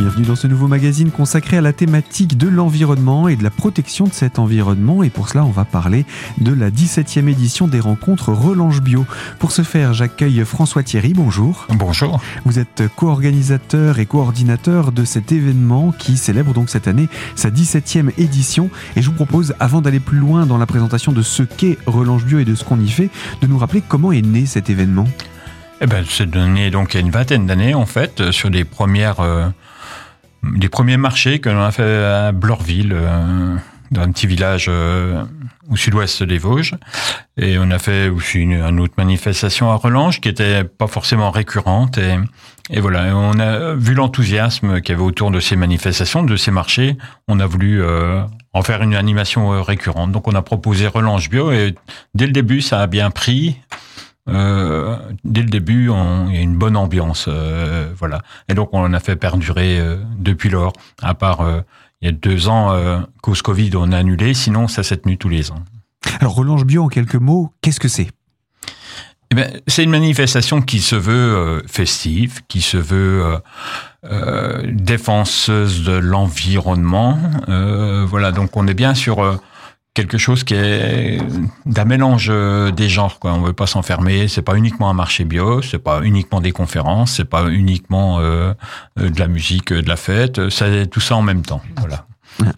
bienvenue dans ce nouveau magazine consacré à la thématique de l'environnement et de la protection de cet environnement. Et pour cela, on va parler de la 17e édition des rencontres Relange Bio. Pour ce faire, j'accueille François Thierry, bonjour. Bonjour. Vous êtes co-organisateur et coordinateur de cet événement qui célèbre donc cette année sa 17e édition. Et je vous propose, avant d'aller plus loin dans la présentation de ce qu'est Relange Bio et de ce qu'on y fait, de nous rappeler comment est né cet événement. Eh ben, c'est donné donc il y a une vingtaine d'années en fait sur des premières, euh, des premiers marchés que l'on a fait à Blorville, euh, dans un petit village euh, au sud-ouest des Vosges, et on a fait aussi une, une, autre manifestation à Relange qui était pas forcément récurrente et, et voilà, on a vu l'enthousiasme qu'il y avait autour de ces manifestations, de ces marchés, on a voulu euh, en faire une animation récurrente. Donc on a proposé Relange Bio et dès le début ça a bien pris. Euh, dès le début, il y a une bonne ambiance, euh, voilà. Et donc on a fait perdurer euh, depuis lors. À part il y a deux ans, cause Covid, on a annulé. Sinon, ça s'est tenu tous les ans. Alors Relange Bio, en quelques mots, qu'est-ce que c'est? Eh ben, c'est une manifestation qui se veut festive, qui se veut défenseuse de l'environnement. voilà, donc on est bien sur quelque chose qui est d'un mélange euh, des genres quoi. On veut pas s'enfermer. C'est pas uniquement un marché bio. C'est pas uniquement des conférences. C'est pas uniquement euh, de la musique de la fête. C'est tout ça en même temps. Voilà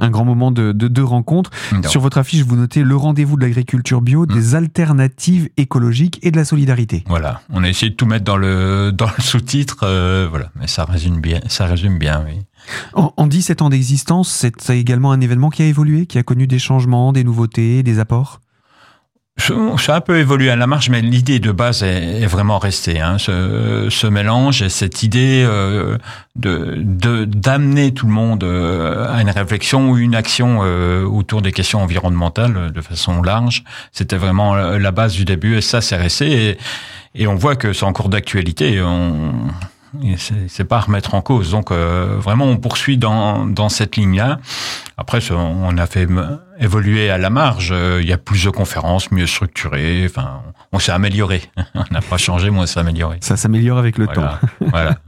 un grand moment de, de, de rencontre. Non. Sur votre affiche, vous notez le rendez-vous de l'agriculture bio, mmh. des alternatives écologiques et de la solidarité. Voilà, on a essayé de tout mettre dans le dans le sous-titre, euh, voilà, mais ça résume bien, ça résume bien, oui. En, en 17 ans d'existence, c'est également un événement qui a évolué, qui a connu des changements, des nouveautés, des apports? Ça a un peu évolué à la marge, mais l'idée de base est, est vraiment restée. Hein. Ce, ce, mélange et cette idée euh, de d'amener tout le monde euh, à une réflexion ou une action euh, autour des questions environnementales de façon large, c'était vraiment la base du début. Et ça, c'est resté. Et, et, on voit que c'est en cours d'actualité. C'est pas à remettre en cause. Donc euh, vraiment, on poursuit dans, dans cette ligne-là. Après, on a fait évoluer à la marge. Il y a plus de conférences, mieux structurées. Enfin, on s'est amélioré. on n'a pas changé, mais on s'est amélioré. Ça s'améliore avec le voilà. temps. voilà.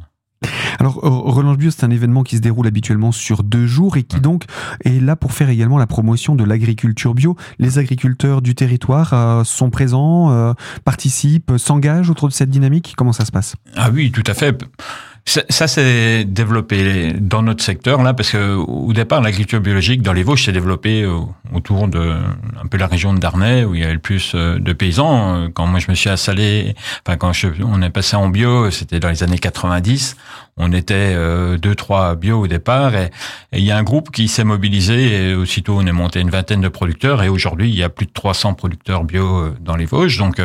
Alors, Relange Bio, c'est un événement qui se déroule habituellement sur deux jours et qui donc est là pour faire également la promotion de l'agriculture bio. Les agriculteurs du territoire euh, sont présents, euh, participent, s'engagent autour de cette dynamique. Comment ça se passe? Ah oui, tout à fait. Ça, s'est développé dans notre secteur là, parce que au départ, l'agriculture biologique dans les Vosges s'est développée autour de un peu la région de Darnay où il y avait le plus de paysans. Quand moi je me suis installé, enfin quand on est passé en bio, c'était dans les années 90. On était euh, deux, trois bio au départ, et, il y a un groupe qui s'est mobilisé. Et aussitôt, on est monté une vingtaine de producteurs, et aujourd'hui, il y a plus de 300 producteurs bio dans les Vosges. Donc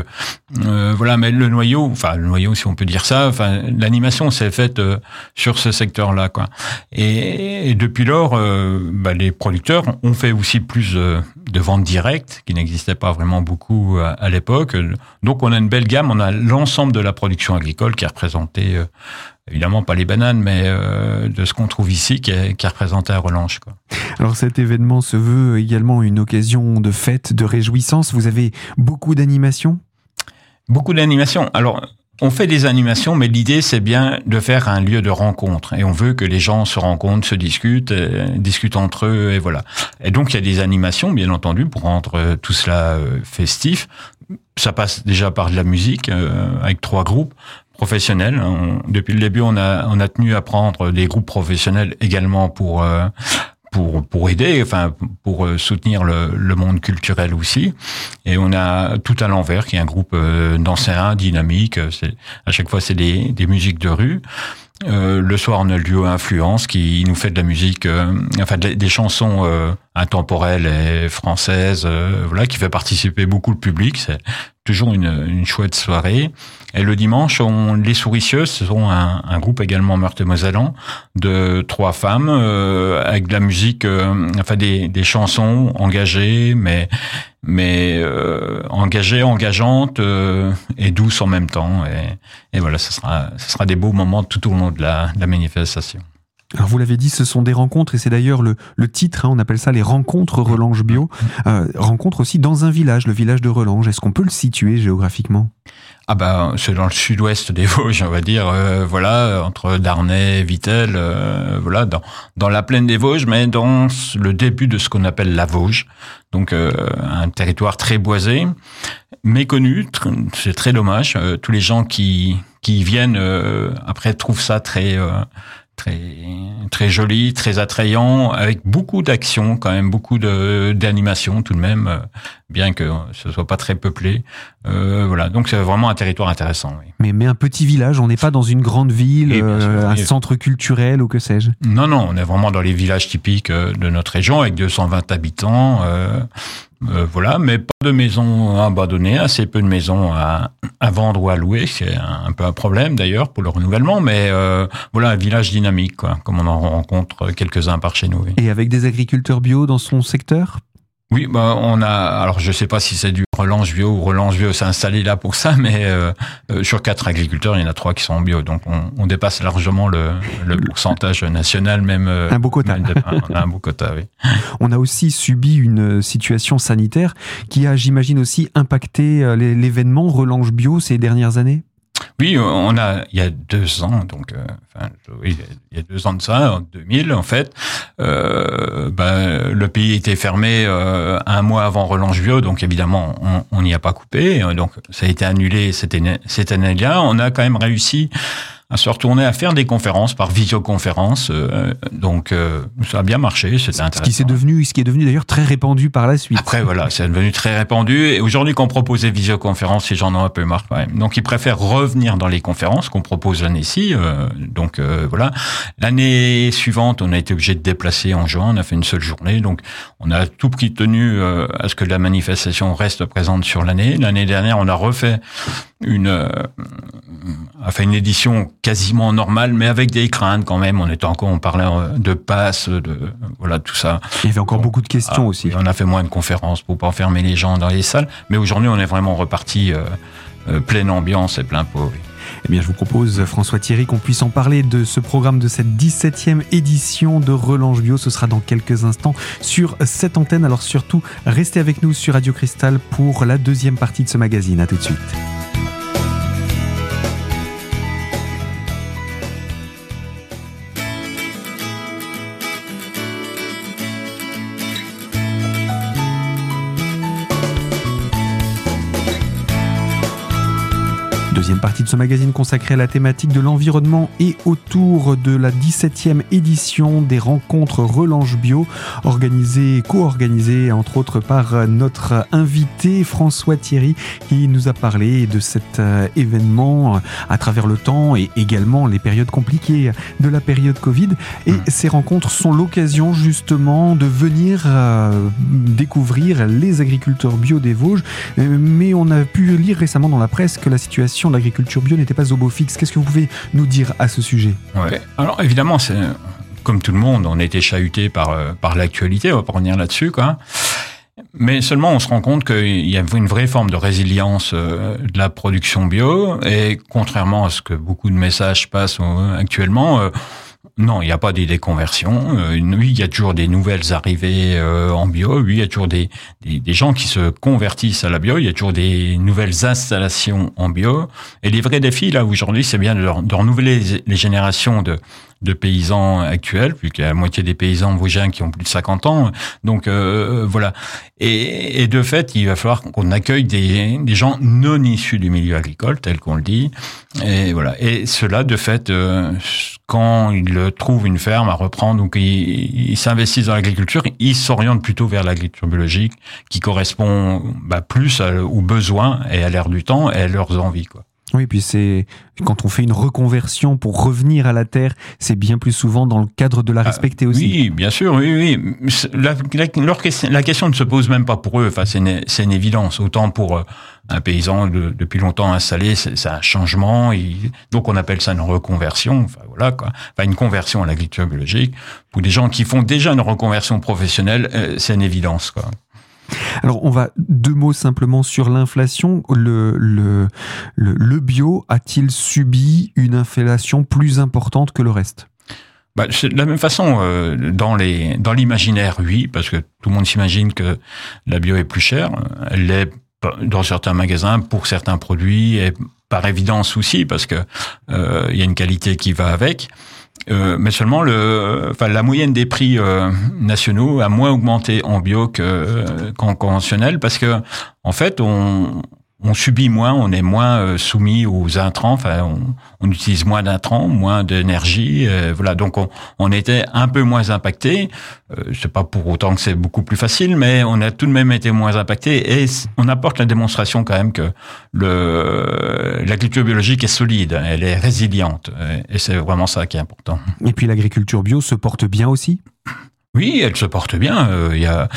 euh, voilà, mais le noyau, enfin le noyau, si on peut dire ça, enfin l'animation s'est faite euh, sur ce secteur-là, quoi. Et, et depuis lors, euh, bah, les producteurs ont fait aussi plus de ventes directes, qui n'existaient pas vraiment beaucoup à, à l'époque. Donc on a une belle gamme, on a l'ensemble de la production agricole qui est représentée évidemment pas les bananes, mais euh, de ce qu'on trouve ici qui est, qui est, représenté à Relange. Quoi. Alors cet événement se veut également une occasion de fête, de réjouissance. Vous avez beaucoup d'animations? Beaucoup d'animations. Alors on fait des animations, mais l'idée c'est bien de faire un lieu de rencontre et on veut que les gens se rencontrent, se discutent, euh, discutent entre eux et voilà. Et donc il y a des animations, bien entendu, pour rendre tout cela euh, festif. Ça passe déjà par de la musique euh, avec trois groupes professionnels. On, depuis le début, on a on a tenu à prendre des groupes professionnels également pour euh, pour pour aider, enfin pour soutenir le, le monde culturel aussi. Et on a tout à l'envers, qui est un groupe euh, d'anciens dynamique. À chaque fois c'est des des musiques de rue. Euh, le soir, on a le duo Influence qui nous fait de la musique, euh, enfin des, chansons euh, intemporelles et françaises, euh, voilà, qui fait participer beaucoup le public. Toujours une, une, chouette soirée. Et le dimanche, on, les Souricieuses, ce sont un, un groupe également meurthe-mosellan de trois femmes euh, avec de la musique, enfin des, des chansons engagées, mais mais euh, engagée, engageante euh, et douce en même temps. Et, et, voilà, ce sera, ce sera des beaux moments tout au long de la, de la manifestation. Alors vous l'avez dit, ce sont des rencontres et c'est d'ailleurs le, le titre, hein, on appelle ça les rencontres Relange Bio. Euh, rencontres aussi dans un village, le village de Relange. Est-ce qu'on peut le situer géographiquement? Ah ben c'est dans le sud-ouest des Vosges, on va dire, euh, voilà, entre Darnay, Vittel, euh, voilà, dans dans la plaine des Vosges, mais dans le début de ce qu'on appelle la Vosges, donc euh, un territoire très boisé, méconnu, c'est très dommage. tous les gens qui qui viennent après trouvent ça très très joli, très attrayant, avec beaucoup d'actions quand même, beaucoup de d'animation tout de même, euh, bien que ce soit pas très peuplé. Euh, voilà, donc c'est vraiment un territoire intéressant. Oui. Mais mais un petit village, on n'est pas dans une grande ville, euh, un centre culturel ou que sais-je? Non non, on est vraiment dans les villages typiques de notre région avec 220 habitants. Euh, voilà, mais pas de maisons abandonnées, assez peu de maisons à, à vendre ou à louer, c'est un, peu un problème d'ailleurs pour le renouvellement, mais euh, voilà, un village dynamique, quoi, comme on en rencontre quelques-uns par chez nous. Et avec des agriculteurs bio dans son secteur? Oui, bah on a. Alors je sais pas si c'est du relance bio ou relance bio s'est installé là pour ça, mais euh, euh, sur quatre agriculteurs, il y en a trois qui sont en bio, donc on, on dépasse largement le, le, pourcentage national, même. Euh, un beau quota. on a un beau quota, oui. On a aussi subi une situation sanitaire qui a, j'imagine, aussi impacté l'événement relance bio ces dernières années? Oui, on a, il y a deux ans, donc, euh, enfin, oui, il y a deux ans de ça, en 2000, en fait, euh, ben, le pays était fermé euh, un mois avant Relance Bio, donc évidemment, on n'y a pas coupé, donc ça a été annulé cette année-là. On a quand même réussi à se retourner à faire des conférences par visioconférence. Euh, donc euh, ça a bien marché, c'était intéressant. Ce qui, est devenu, ce qui est devenu d'ailleurs très répandu par la suite. Après voilà, c'est devenu très répandu. Et aujourd'hui qu'on propose des visioconférences, les gens ont un peu marre quand même. Donc ils préfèrent revenir dans les conférences qu'on propose l'année-ci. Euh, donc voilà. L'année suivante, on a été obligé de déplacer en juin. On a fait une seule journée. Donc on a tout pris tenu à ce que la manifestation reste présente sur l'année. L'année dernière, on a refait une, a fait une édition quasiment normale, mais avec des craintes quand même. On était encore, on parlait euh, de passe, de voilà tout ça. Il y avait encore beaucoup de questions ah, aussi. On a fait moins de conférences pour pas enfermer les gens dans les salles, mais aujourd'hui on est vraiment reparti euh, euh, pleine ambiance et plein pot. Eh bien, je vous propose, François Thierry, qu'on puisse en parler de ce programme de cette 17e édition de Relange Bio. Ce sera dans quelques instants sur cette antenne. Alors surtout, restez avec nous sur Radio Cristal pour la deuxième partie de ce magazine. À tout de suite. Partie de ce magazine consacré à la thématique de l'environnement et autour de la 17e édition des rencontres Relange Bio, organisées, co-organisées entre autres par notre invité François Thierry qui nous a parlé de cet euh, événement à travers le temps et également les périodes compliquées de la période Covid. Et mmh. ces rencontres sont l'occasion justement de venir euh, découvrir les agriculteurs bio des Vosges. Euh, mais on a pu lire récemment dans la presse que la situation l'agriculture bio n'était pas au beau fixe. Qu'est-ce que vous pouvez nous dire à ce sujet? Ouais. Alors évidemment, c'est comme tout le monde, on a été chahuté par, euh, par l'actualité, on va pas revenir là-dessus. Quoi. Mais seulement, on se rend compte qu'il y a une vraie forme de résilience euh, de la production bio, et contrairement à ce que beaucoup de messages passent euh, actuellement, non, il n'y a pas des déconversions. Euh, oui, il y a toujours des nouvelles arrivées euh, en bio. Oui, il y a toujours des, des, gens qui se convertissent à la bio. Il y a toujours des nouvelles installations en bio. Et les vrais défis, là, aujourd'hui, c'est bien de, de renouveler les générations de, de paysans actuels, puisqu'il y a la moitié des paysans vosgiens qui ont plus de 50 ans. Donc euh, voilà. Et, et, de fait, il va falloir qu'on accueille des, des, gens non issus du milieu agricole, tel qu'on le dit. Et voilà. Et cela, de fait, euh, quand ils trouvent une ferme à reprendre ou qu'ils s'investissent dans l'agriculture, ils s'orientent plutôt vers l'agriculture biologique, qui correspond bah, plus aux besoins et à l'air du temps et à leurs envies. Quoi. Oui, puis c'est quand on fait une reconversion pour revenir à la terre, c'est bien plus souvent dans le cadre de la ah, respecter aussi. Oui, bien sûr, oui, oui. La, la, question ne se pose même pas pour eux. Enfin, c'est une, une, évidence. Autant pour euh, un paysan de, depuis longtemps installé, c'est un changement. donc on appelle ça une reconversion. Enfin voilà quoi. Enfin une conversion à l'agriculture biologique. Pour des gens qui font déjà une reconversion professionnelle, euh, c'est une évidence quoi. Alors, on va deux mots simplement sur l'inflation. Le, bio a-t-il subi une inflation plus importante que le reste? Bah, de la même façon, euh, dans les dans l'imaginaire, oui, parce que tout le monde s'imagine que la bio est plus chère. Elle l'est dans certains magasins pour certains produits et par évidence aussi parce que euh, il y a une qualité qui va avec. Euh, mais seulement le, enfin, la moyenne des prix euh, nationaux a moins augmenté en bio que qu'en conventionnel parce que en fait on on subit moins, on est moins euh, soumis aux intrants, enfin, on, on utilise moins d'intrants, moins d'énergie, euh, voilà. Donc, on, on, était un peu moins impacté. Euh, c'est pas pour autant que c'est beaucoup plus facile, mais on a tout de même été moins impacté et on apporte la démonstration quand même que le l'agriculture biologique est solide, elle est résiliente, et c'est vraiment ça qui est important. Et puis, l'agriculture bio se porte bien aussi? Oui, elle se porte bien. Il y a euh,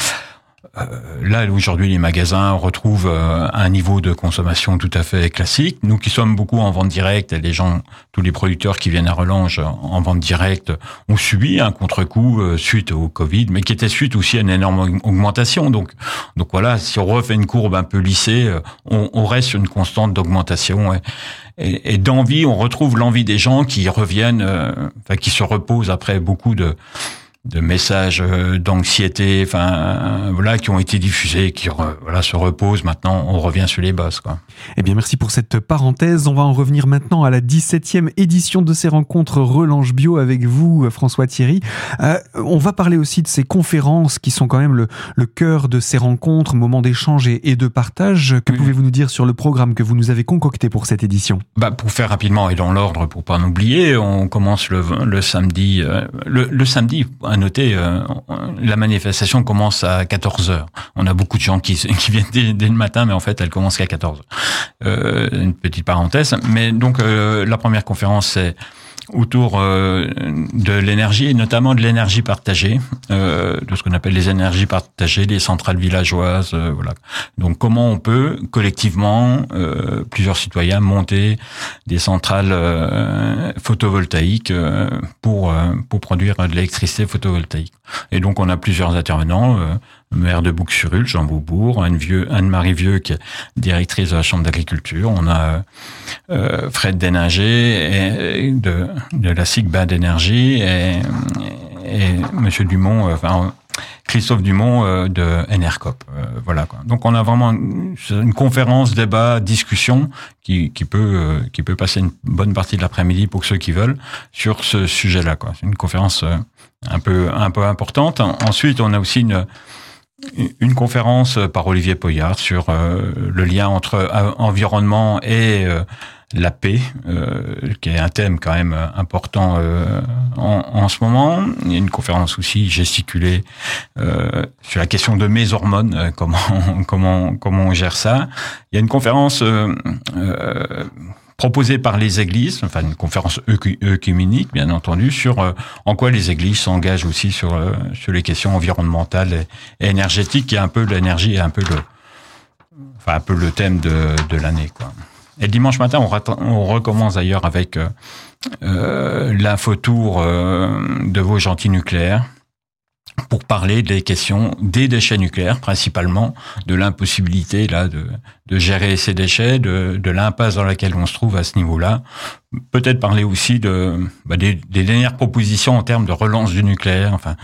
là, aujourd'hui, les magasins retrouvent euh, un niveau de consommation tout à fait classique. Nous qui sommes beaucoup en vente directe, les gens, tous les producteurs qui viennent à Relange en vente directe, ont subi un contre-coup euh, suite au Covid, mais qui était suite aussi à une énorme augmentation. Donc, donc voilà, si on refait une courbe un peu lissée, on, reste sur une constante d'augmentation. Et, d'envie, on retrouve l'envie des gens qui reviennent, qui se reposent après beaucoup de de messages euh, d'anxiété, enfin voilà, qui ont été diffusés, qui voilà se reposent. Maintenant, on revient sur les bases, quoi. Eh bien, merci pour cette parenthèse. On va en revenir maintenant à la 17e édition de ces rencontres Relange Bio avec vous, François Thierry. Euh, on va parler aussi de ces conférences qui sont quand même le, le cœur de ces rencontres, moments d'échange et, de partage. Que pouvez-vous nous dire sur le programme que vous nous avez concocté pour cette édition? Bah, pour faire rapidement et dans l'ordre, pour pas en oublier, on commence le, le samedi, euh, le, le samedi à noter, euh, la manifestation commence à 14 heures. On a beaucoup de gens qui, qui viennent dès, le matin, mais en fait, elle commence qu'à 14 heures. Euh, une petite parenthèse. Mais donc, euh, la première conférence, c'est autour euh, de l'énergie et notamment de l'énergie partagée, euh, de ce qu'on appelle les énergies partagées, les centrales villageoises, euh, voilà. Donc comment on peut collectivement, plusieurs citoyens, monter des centrales photovoltaïques pour pour produire de l'électricité photovoltaïque. Et donc on a plusieurs intervenants maire de Bouc-sur-Ul, Jean Beaubourg, Anne-Marie Vieux, qui est directrice de la Chambre d'agriculture. On a euh, Fred Déninger et, de, de la SIGBA d'énergie et, et Monsieur Dumont, euh, enfin Christophe Dumont euh, de NRCOP. Euh, voilà. Quoi. Donc on a vraiment une, une, conférence, débat, discussion qui, qui peut qui peut passer une bonne partie de l'après-midi pour ceux qui veulent sur ce sujet-là. Quoi. C'est une conférence un peu un peu importante. Ensuite, on a aussi une une conférence par Olivier Poyard sur euh, le lien entre euh, environnement et euh, la paix, qui est un thème quand même important en, en, ce moment. Il y a une conférence aussi gesticulée sur la question de mes hormones, comment comment comment on gère ça. Il y a une conférence proposée par les églises, enfin une conférence œcuménique bien entendu, sur euh, en quoi les églises s'engagent aussi sur euh, sur les questions environnementales et, énergétiques, qui est un peu l'énergie et un peu le enfin un peu le thème de, de l'année. Et dimanche matin, on, on recommence d'ailleurs avec euh, euh l'infotour de vos gentils nucléaires pour parler des questions des déchets nucléaires, principalement de l'impossibilité là de, de, gérer ces déchets, de, de l'impasse dans laquelle on se trouve à ce niveau-là. Peut-être parler aussi de bah, des, des, dernières propositions en termes de relance du nucléaire. Enfin,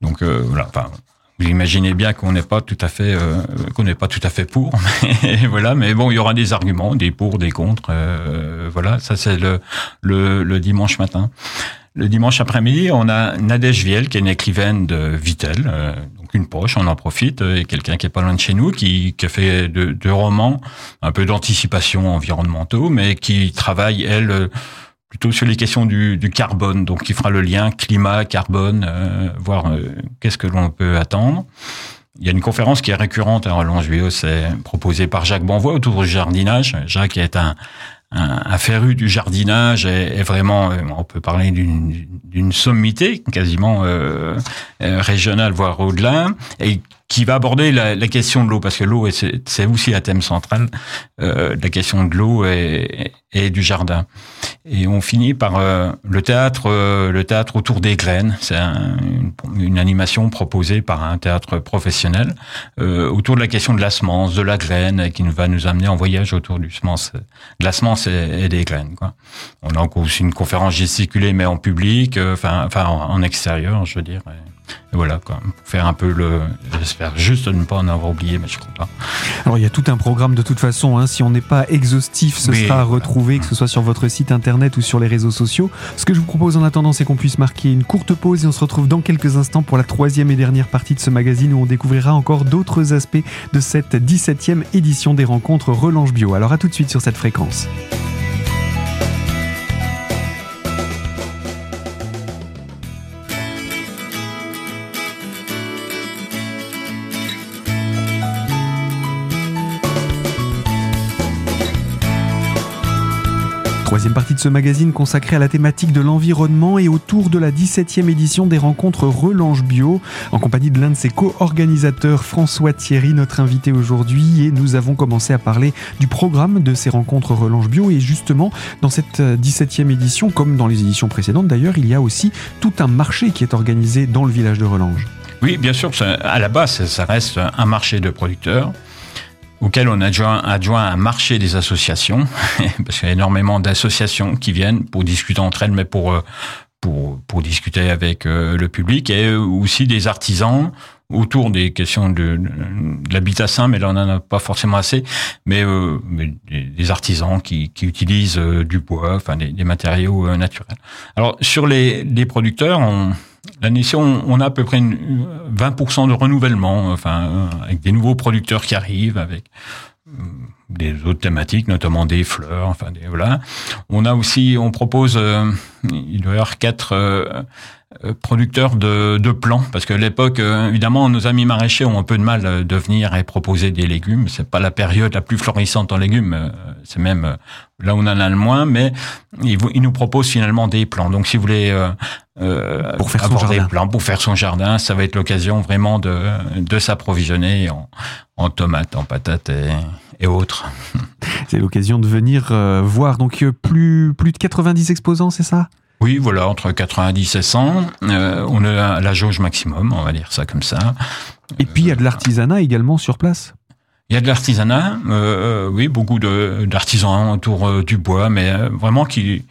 donc euh, voilà. Enfin, vous imaginez bien qu'on n'est pas tout à fait euh, qu'on n'est pas tout à fait pour, mais voilà. Mais bon, il y aura des arguments, des pour, des contre. Euh, voilà, ça c'est le, le, le dimanche matin. Le dimanche après-midi, on a Nadège Viel, qui est une écrivaine de Vitel, euh, donc une poche, on en profite, euh, et quelqu'un qui est pas loin de chez nous, qui, qui a fait deux de romans, un peu d'anticipation environnementaux, mais qui travaille, elle, euh, plutôt sur les questions du, du, carbone, donc qui fera le lien climat-carbone, voir qu'est-ce que l'on peut attendre. Il y a une conférence qui est récurrente à Roland Juillot, c'est proposée par Jacques Bonvoy autour du jardinage. Jacques est un, un, féru du jardinage est, vraiment, euh, on peut parler d'une sommité quasiment euh, euh, régionale, voire au-delà, et qui va aborder la, la question de l'eau, parce que l'eau, c'est aussi un thème central, euh, la question de l'eau et, et, du jardin. Et on finit par euh, le théâtre, euh, le théâtre autour des graines. C'est une, une, animation proposée par un théâtre professionnel euh, autour de la question de la semence, de la graine, qui va nous amener en voyage autour du semence, de la semence et, des graines. Quoi. On a aussi une conférence gesticulée, mais en public, enfin, enfin en, en, extérieur, je veux dire. Voilà, quoi. faire un peu le. J'espère juste ne pas en avoir oublié, mais je crois pas. Alors, il y a tout un programme de toute façon. Hein. Si on n'est pas exhaustif, ce sera retrouvé, que ce soit sur votre site internet ou sur les réseaux sociaux. Ce que je vous propose en attendant, c'est qu'on puisse marquer une courte pause et on se retrouve dans quelques instants pour la troisième et dernière partie de ce magazine où on découvrira encore d'autres aspects de cette 17e édition des rencontres Relange Bio. Alors, à tout de suite sur cette fréquence. Troisième partie de ce magazine consacrée à la thématique de l'environnement et autour de la 17e édition des rencontres Relange Bio, en compagnie de l'un de ses co-organisateurs, François Thierry, notre invité aujourd'hui. Et nous avons commencé à parler du programme de ces rencontres Relange Bio. Et justement, dans cette 17e édition, comme dans les éditions précédentes d'ailleurs, il y a aussi tout un marché qui est organisé dans le village de Relange. Oui, bien sûr, à la base, ça reste un marché de producteurs auquel on adjoint, adjoint un marché des associations, parce qu'il y a énormément d'associations qui viennent pour discuter entre elles, mais pour euh, pour, pour discuter avec euh, le public, et aussi des artisans autour des questions de, de, l'habitat sain, mais là on n'en a pas forcément assez, mais, euh, mais des, artisans qui, qui utilisent du bois, enfin des, des matériaux naturels. Alors sur les, les producteurs, on, L'année on, on a à peu près une, 20% de renouvellement, enfin, euh, avec des nouveaux producteurs qui arrivent, avec euh, des autres thématiques, notamment des fleurs, enfin des, voilà. On a aussi, on propose, euh, il doit y avoir quatre euh, producteurs de, de plants, parce que l'époque, euh, évidemment, nos amis maraîchers ont un peu de mal euh, de venir et proposer des légumes. C'est pas la période la plus florissante en légumes, c'est même là où on en a le moins, mais ils, ils nous proposent finalement des plants. Donc, si vous voulez euh, pour faire avoir son jardin. des plants pour faire son jardin, ça va être l'occasion vraiment de, de s'approvisionner en, en tomates, en patates et, et autres. C'est l'occasion de venir voir. Donc, plus plus de 90 exposants, c'est ça? Oui, voilà, entre 90 et 100. Euh, on a la jauge maximum, on va dire ça comme ça. Et puis il y a de l'artisanat également sur place? Il y a de l'artisanat, euh, oui, beaucoup d'artisans autour euh, du bois, mais euh, vraiment qui,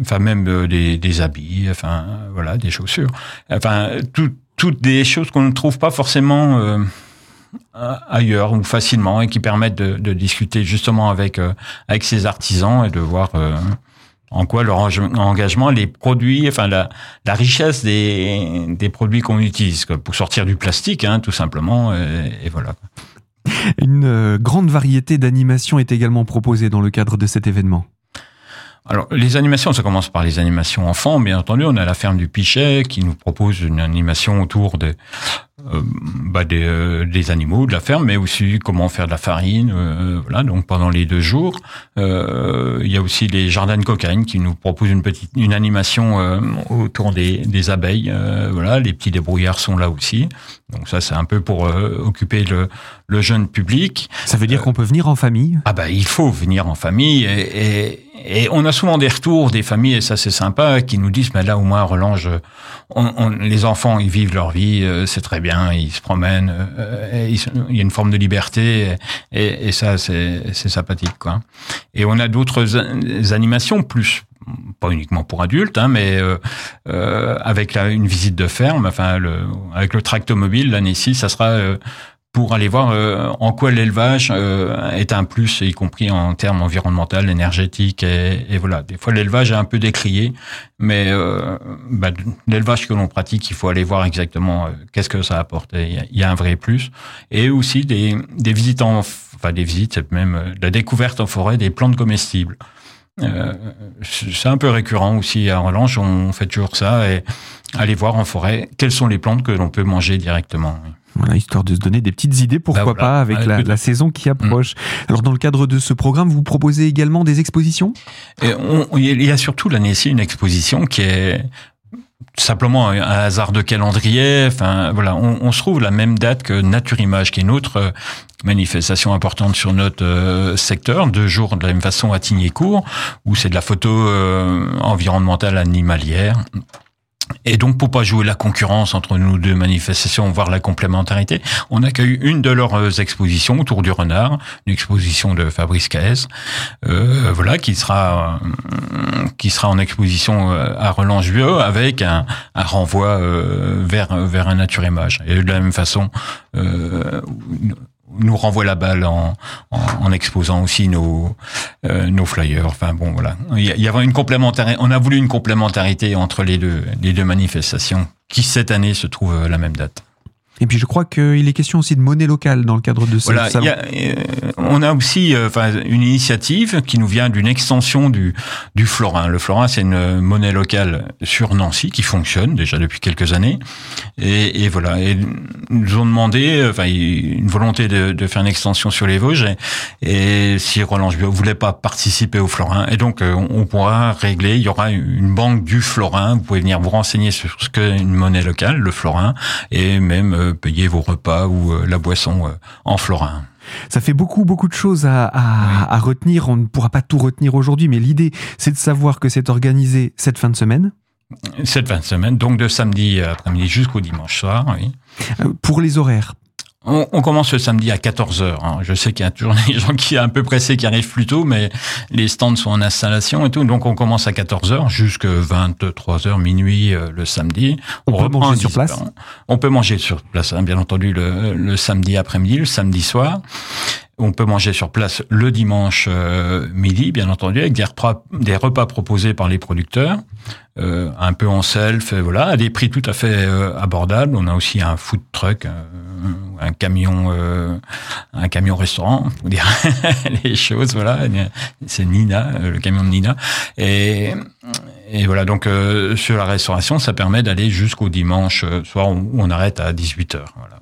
enfin même des, des, habits, enfin voilà, des chaussures, enfin tout, toutes des choses qu'on ne trouve pas forcément ailleurs ou facilement et qui permettent de, de discuter justement avec avec ces artisans et de voir en quoi leur engagement, les produits, enfin la, la richesse des, des produits qu'on utilise pour sortir du plastique, hein, tout simplement, et, voilà. Une euh, grande variété d'animations est également proposée dans le cadre de cet événement. Alors, les animations, ça commence par les animations enfants. Bien entendu, on a la ferme du Pichet qui nous propose une animation autour de, euh, bah des, euh, des, animaux de la ferme, mais aussi comment faire de la farine. Euh, voilà, donc pendant les deux jours, il y a aussi les jardins de cocaïne qui nous proposent une petite une animation autour des, des abeilles. voilà, les petits débrouillards sont là aussi. Donc ça, c'est un peu pour occuper le, le jeune public. Ça veut dire qu'on peut venir en famille? Ah bah il faut venir en famille et, et et on a souvent des retours des familles, et ça c'est sympa, qui nous disent, mais là au moins Relange, on, on, les enfants ils vivent leur vie, euh, c'est très bien, ils se promènent, euh, il y a une forme de liberté, et, et ça c'est sympathique quoi. Et on a d'autres animations plus pas uniquement pour adultes, hein, mais euh, euh, avec la, une visite de ferme, enfin le, avec le tractomobile l'année ci, ça sera pour aller voir euh, en quoi l'élevage euh, est un plus, y compris en termes environnementaux, énergétiques. Et, et, voilà, des fois l'élevage est un peu décrié, mais euh, bah, l'élevage que l'on pratique, il faut aller voir exactement qu'est-ce que ça apporte. Il y, a un vrai plus. Et aussi des, des visites, en, enfin des visites, même la découverte en forêt des plantes comestibles. Euh, c'est un peu récurrent aussi à Relange, on fait toujours ça et aller voir en forêt quelles sont les plantes que l'on peut manger directement. Voilà, histoire de se donner des petites idées, pourquoi bah pas, avec la, la, saison qui approche. Mm. Alors, dans le cadre de ce programme, vous proposez également des expositions? Et on, Il y a surtout l'année ci une exposition qui est simplement un hasard de calendrier. Enfin, voilà, on, on, se trouve la même date que Nature Image, qui est une autre manifestation importante sur notre secteur, deux jours de la même façon à Tignécourt, où c'est de la photo environnementale animalière. Et donc, pour pas jouer la concurrence entre nous deux manifestations, voire la complémentarité, on accueille une de leurs euh, expositions autour du renard, une exposition de Fabrice Caes, euh, voilà, qui sera euh, qui sera en exposition euh, à Relange-Vieux avec un, un renvoi vers vers un nature image. Et de la même façon, nous renvoie la balle en, en, en exposant aussi nos euh, nos flyers. Enfin bon, voilà. Il y avait une complémentarité. On a voulu une complémentarité entre les deux les deux manifestations qui cette année se trouvent à la même date. Et puis je crois qu'il est question aussi de monnaie locale dans le cadre de ce voilà, salon. Y a, euh, on a aussi euh, enfin une initiative qui nous vient d'une extension du, du florin. Le florin, c'est une monnaie locale sur Nancy qui fonctionne déjà depuis quelques années. Et, et voilà, et nous ont demandé, enfin une volonté de, de, faire une extension sur les Vosges. Et, et si Roland Bio voulait pas participer au florin, et donc euh, on pourra régler. Il y aura une banque du florin. Vous pouvez venir vous renseigner sur ce qu'est une monnaie locale, le florin, et même payer vos repas ou euh, la boisson euh, en florin. Ça fait beaucoup, beaucoup de choses à, à, oui. à retenir. On ne pourra pas tout retenir aujourd'hui, mais l'idée, c'est de savoir que c'est organisé cette fin de semaine. Cette fin de semaine, donc de samedi après-midi jusqu'au dimanche soir, oui. Pour les horaires, on, on, commence le samedi à 14h. Hein. Je sais qu'il y a toujours des gens qui sont un peu pressés qui arrivent plus tôt, mais les stands sont en installation et tout. Donc on commence à 14h jusqu'à 23h, minuit euh, le samedi. On, on peut manger sur place On peut manger sur place, hein, bien entendu, le, le samedi après-midi, le samedi soir. On peut manger sur place le dimanche euh, midi, bien entendu, avec des repas, proposés par les producteurs, euh, un peu en self, voilà, à des prix tout à fait euh, abordables. On a aussi un food truck, euh, un camion, euh, un camion restaurant, pour dire les choses, voilà. C'est Nina, le camion de Nina, et et voilà, donc sur la restauration, ça permet d'aller jusqu'au dimanche soir où on arrête à 18 h voilà.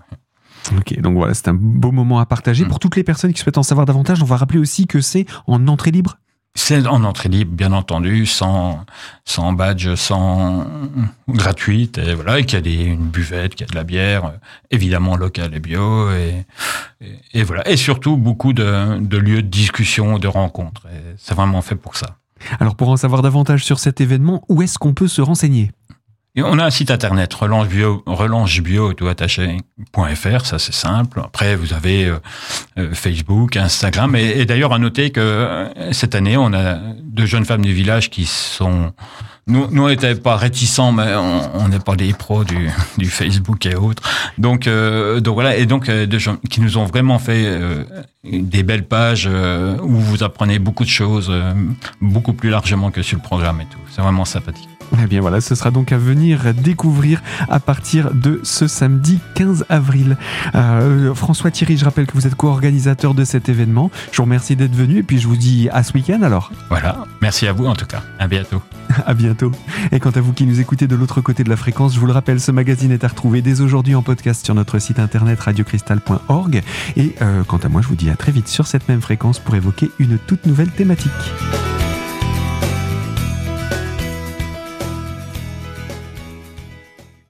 Ok, donc voilà, c'est un beau moment à partager. Mmh. Pour toutes les personnes qui souhaitent en savoir davantage, on va rappeler aussi que c'est en entrée libre c'est en entrée libre, bien entendu, sans sans badge, sans gratuite, et voilà, et qu'il y a des, une buvette, qu'il y a de la bière, évidemment locale et bio, et, et, et voilà, et surtout beaucoup de, de, lieux de discussion, de rencontres. C'est vraiment fait pour ça. Alors, pour en savoir davantage sur cet événement, où est-ce qu'on peut se renseigner? Et on a un site internet, relance bio, ça c'est simple. Après, vous avez euh, Facebook, Instagram. Et, d'ailleurs, à noter que euh, cette année, on a deux jeunes femmes du village qui sont... Nous, nous on n'était pas réticents, mais on n'est pas des pros du, du Facebook et autres. Donc, euh, donc voilà, et donc deux gens qui nous ont vraiment fait euh, des belles pages euh, où vous apprenez beaucoup de choses, beaucoup plus largement que sur le programme et tout. C'est vraiment sympathique. Eh bien voilà, ce sera donc à venir découvrir à partir de ce samedi 15 avril. Euh, François Thierry, je rappelle que vous êtes co-organisateur de cet événement. Je vous remercie d'être venu et puis je vous dis à ce week-end alors. Voilà, merci à vous en tout cas. À bientôt. à bientôt. Et quant à vous qui nous écoutez de l'autre côté de la fréquence, je vous le rappelle, ce magazine est à retrouver dès aujourd'hui en podcast sur notre site internet radiocristal.org. Et euh, quant à moi, je vous dis très vite sur cette même fréquence pour évoquer une toute nouvelle thématique.